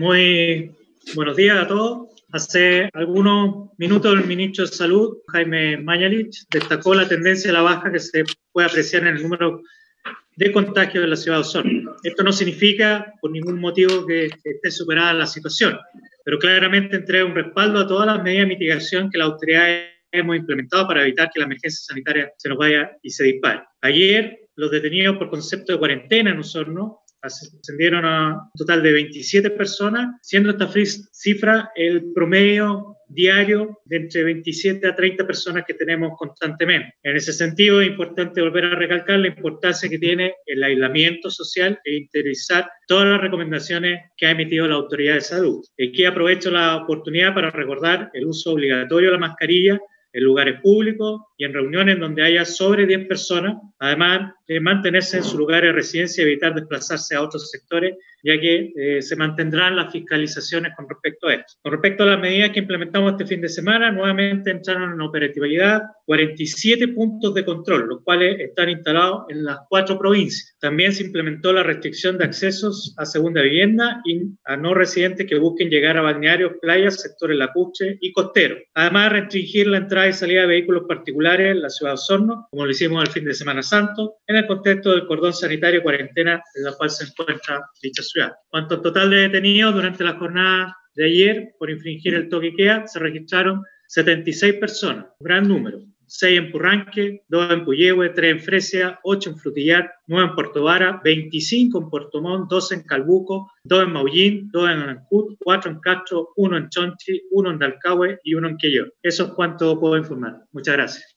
Muy buenos días a todos. Hace algunos minutos el ministro de Salud, Jaime Mañalich, destacó la tendencia a la baja que se puede apreciar en el número de contagios en la ciudad de Osorno. Esto no significa por ningún motivo que esté superada la situación, pero claramente entrega un respaldo a todas las medidas de mitigación que la autoridad hemos implementado para evitar que la emergencia sanitaria se nos vaya y se dispare. Ayer, los detenidos por concepto de cuarentena en Osorno ascendieron a un total de 27 personas, siendo esta cifra el promedio diario de entre 27 a 30 personas que tenemos constantemente. En ese sentido, es importante volver a recalcar la importancia que tiene el aislamiento social e interiorizar todas las recomendaciones que ha emitido la autoridad de salud. Aquí aprovecho la oportunidad para recordar el uso obligatorio de la mascarilla en lugares públicos y en reuniones donde haya sobre 10 personas, además de mantenerse en su lugar de residencia y evitar desplazarse a otros sectores, ya que eh, se mantendrán las fiscalizaciones con respecto a esto. Con respecto a las medidas que implementamos este fin de semana, nuevamente entraron en operatividad 47 puntos de control, los cuales están instalados en las cuatro provincias. También se implementó la restricción de accesos a segunda vivienda y a no residentes que busquen llegar a balnearios, playas, sectores lacuche y costeros. Además, restringir la entrada y salida de vehículos particulares en la ciudad de Osorno, como lo hicimos el fin de Semana Santo, en el contexto del cordón sanitario cuarentena en la cual se encuentra dicha ciudad. Cuanto al total de detenidos durante la jornada de ayer por infringir el toque queda, se registraron 76 personas, un gran número. 6 en Purranque, 2 en Puyehue, 3 en Fresia, 8 en Frutillar, 9 en Puerto Vara, 25 en Puerto Montt, 2 en Calbuco, 2 en Maullín, 2 en Arancut, 4 en Castro, 1 en Chonchi, 1 en Dalcahue y 1 en Quillón. Eso es cuanto puedo informar. Muchas gracias.